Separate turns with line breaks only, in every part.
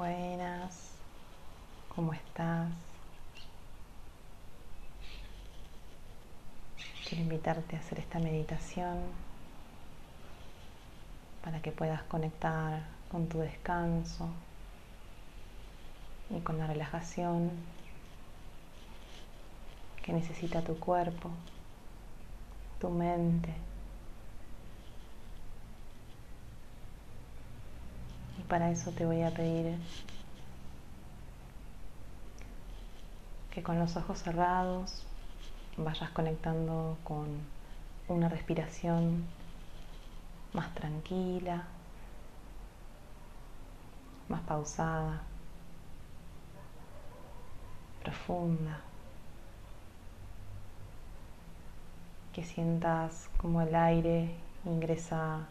Buenas, ¿cómo estás? Quiero invitarte a hacer esta meditación para que puedas conectar con tu descanso y con la relajación que necesita tu cuerpo, tu mente. Para eso te voy a pedir que con los ojos cerrados vayas conectando con una respiración más tranquila, más pausada, profunda. Que sientas como el aire ingresa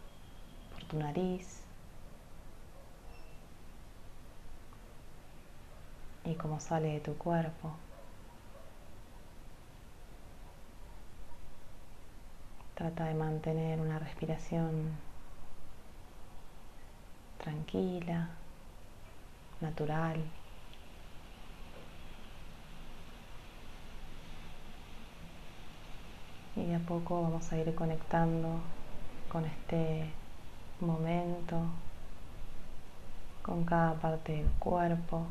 por tu nariz y cómo sale de tu cuerpo. Trata de mantener una respiración tranquila, natural. Y de a poco vamos a ir conectando con este momento, con cada parte del cuerpo.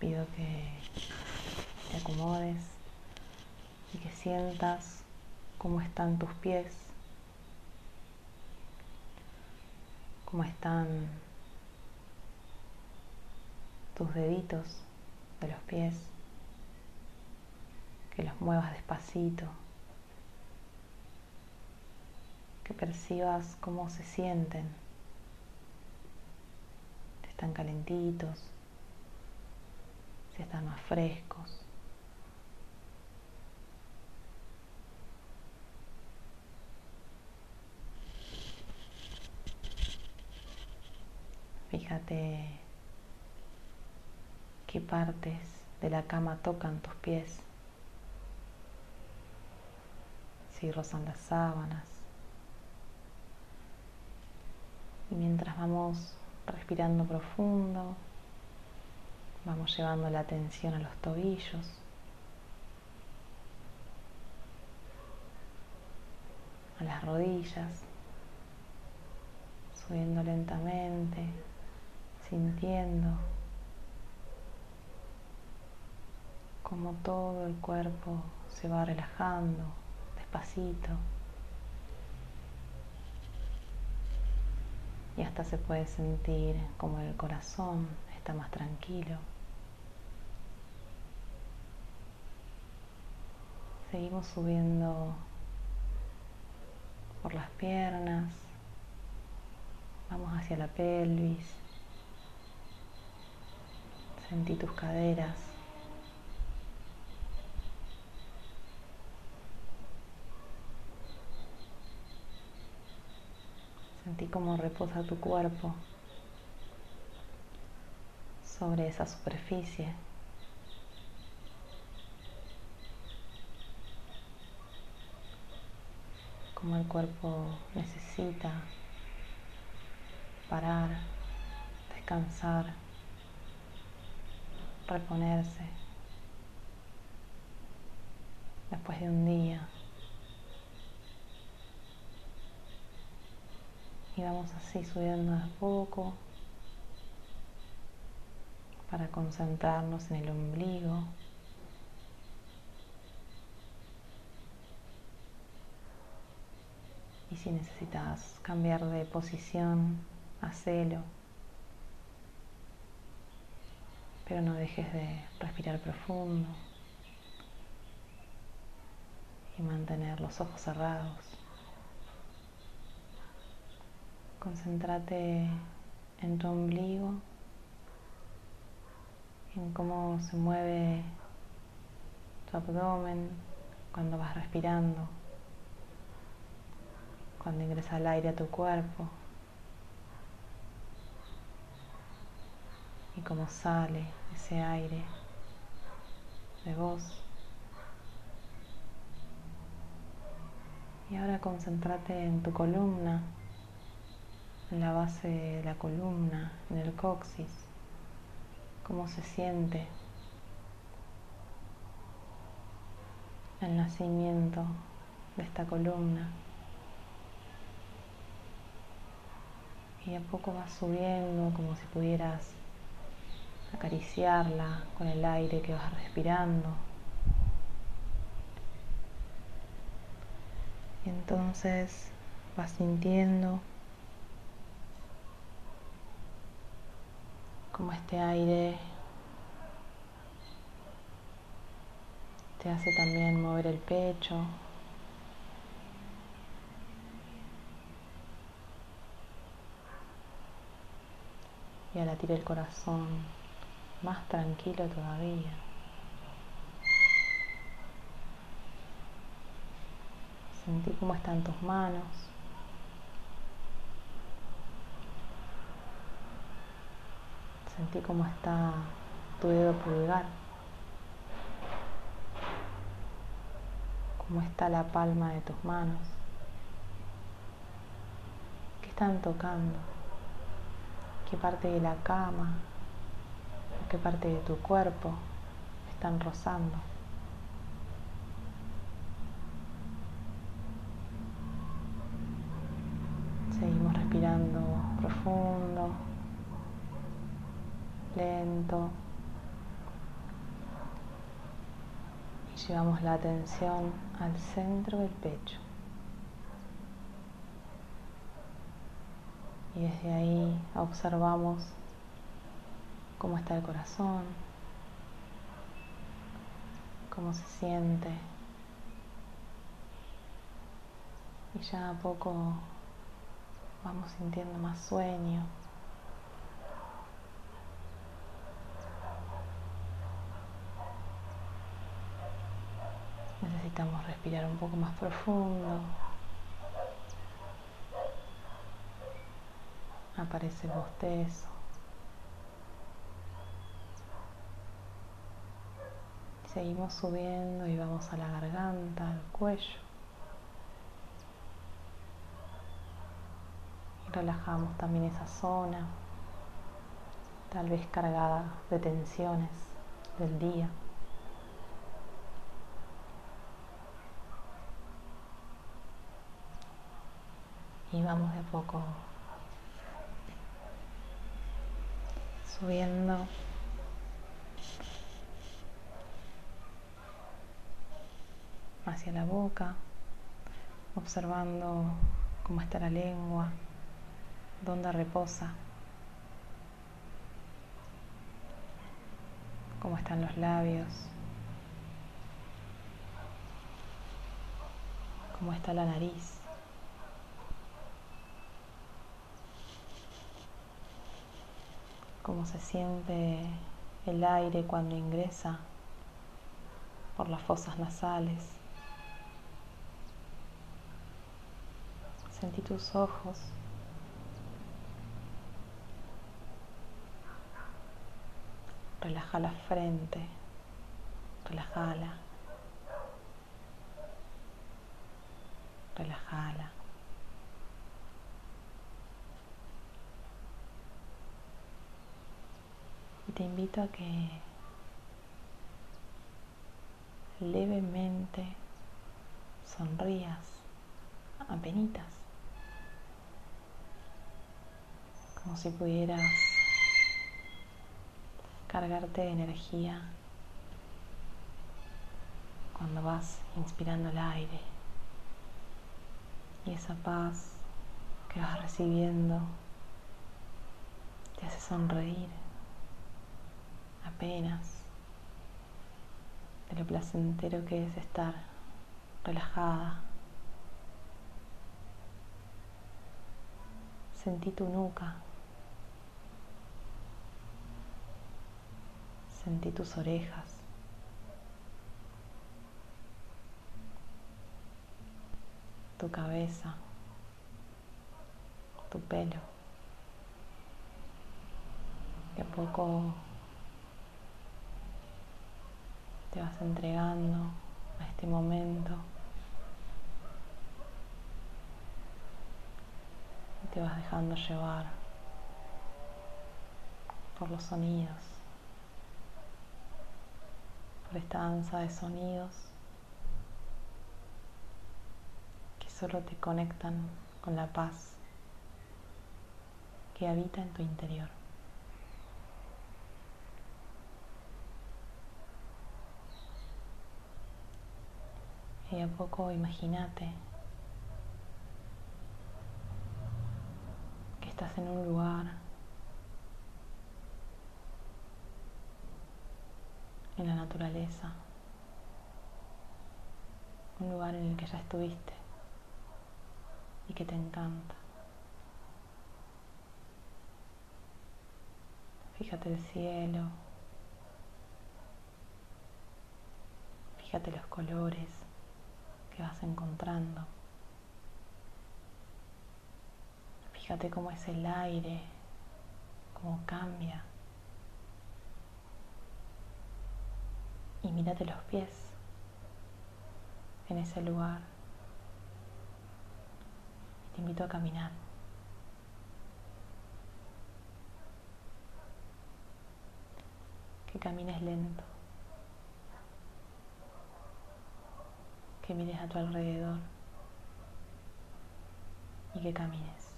Pido que te acomodes y que sientas cómo están tus pies, cómo están tus deditos de los pies, que los muevas despacito, que percibas cómo se sienten, están calentitos, están más frescos. Fíjate qué partes de la cama tocan tus pies, si rozan las sábanas. Y mientras vamos respirando profundo, Vamos llevando la atención a los tobillos. A las rodillas. Subiendo lentamente, sintiendo como todo el cuerpo se va relajando despacito. Y hasta se puede sentir como el corazón más tranquilo. Seguimos subiendo por las piernas, vamos hacia la pelvis, sentí tus caderas. Sentí cómo reposa tu cuerpo sobre esa superficie. Como el cuerpo necesita parar, descansar, reponerse después de un día. Y vamos así subiendo a poco para concentrarnos en el ombligo. Y si necesitas cambiar de posición, hacelo. Pero no dejes de respirar profundo y mantener los ojos cerrados. Concéntrate en tu ombligo en cómo se mueve tu abdomen cuando vas respirando, cuando ingresa el aire a tu cuerpo y cómo sale ese aire de vos. Y ahora concéntrate en tu columna, en la base de la columna, en el coxis, cómo se siente el nacimiento de esta columna. Y a poco vas subiendo como si pudieras acariciarla con el aire que vas respirando. Y entonces vas sintiendo como este aire te hace también mover el pecho. Y a latir el corazón más tranquilo todavía. Sentí cómo están tus manos. Sentí cómo está tu dedo pulgar. Cómo está la palma de tus manos. ¿Qué están tocando? ¿Qué parte de la cama? ¿Qué parte de tu cuerpo están rozando? Seguimos respirando profundo, Y llevamos la atención al centro del pecho. Y desde ahí observamos cómo está el corazón, cómo se siente. Y ya a poco vamos sintiendo más sueño. Necesitamos respirar un poco más profundo. Aparece el bostezo. Seguimos subiendo y vamos a la garganta, al cuello. relajamos también esa zona, tal vez cargada de tensiones del día. Y vamos de poco subiendo hacia la boca, observando cómo está la lengua, dónde reposa, cómo están los labios, cómo está la nariz. Cómo se siente el aire cuando ingresa por las fosas nasales. Sentí tus ojos Relaja la frente, relajala, relajala. Te invito a que levemente sonrías, apenitas, como si pudieras cargarte de energía cuando vas inspirando el aire y esa paz que vas recibiendo te hace sonreír apenas de lo placentero que es estar relajada. Sentí tu nuca Sentí tus orejas. Tu cabeza. Tu pelo. A poco te vas entregando a este momento. Y te vas dejando llevar por los sonidos, por esta danza de sonidos que solo te conectan con la paz que habita en tu interior. Y a poco imagínate que estás en un lugar en la naturaleza, un lugar en el que ya estuviste y que te encanta. Fíjate el cielo, fíjate los colores vas encontrando. Fíjate cómo es el aire, cómo cambia. Y mírate los pies en ese lugar. Te invito a caminar. Que camines lento. Que mires a tu alrededor. Y que camines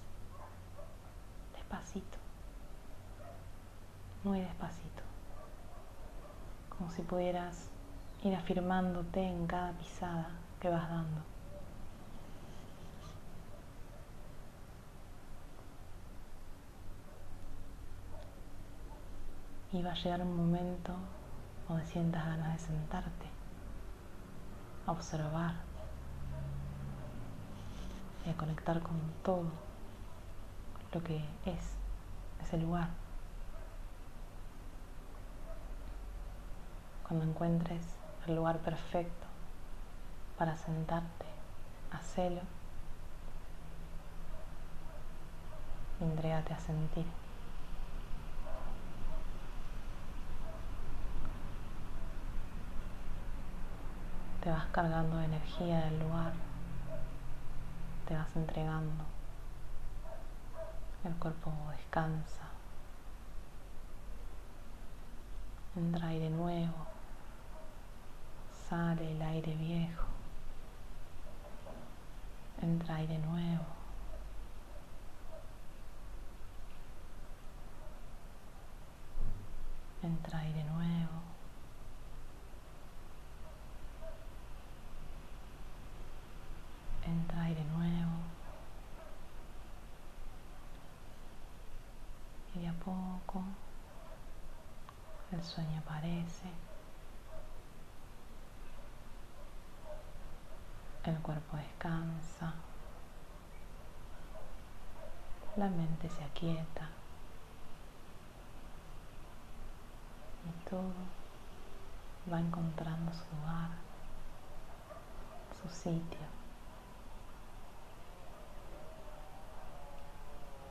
despacito. Muy despacito. Como si pudieras ir afirmándote en cada pisada que vas dando. Y va a llegar un momento donde sientas ganas de sentarte, a observar y a conectar con todo lo que es ese lugar. Cuando encuentres el lugar perfecto para sentarte, hacelo entrégate a sentir. Te vas cargando de energía del lugar, te vas entregando, el cuerpo descansa, entra aire nuevo, sale el aire viejo, entra aire nuevo. Entra aire nuevo. entra aire nuevo y de a poco el sueño aparece, el cuerpo descansa, la mente se aquieta y todo va encontrando su lugar, su sitio.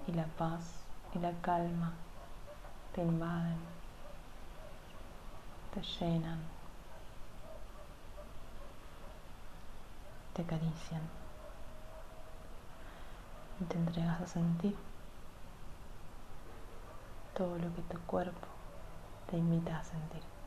y la paz y la calma te invaden, te llenan, te acarician y te entregas a sentir todo lo que tu cuerpo te invita a sentir.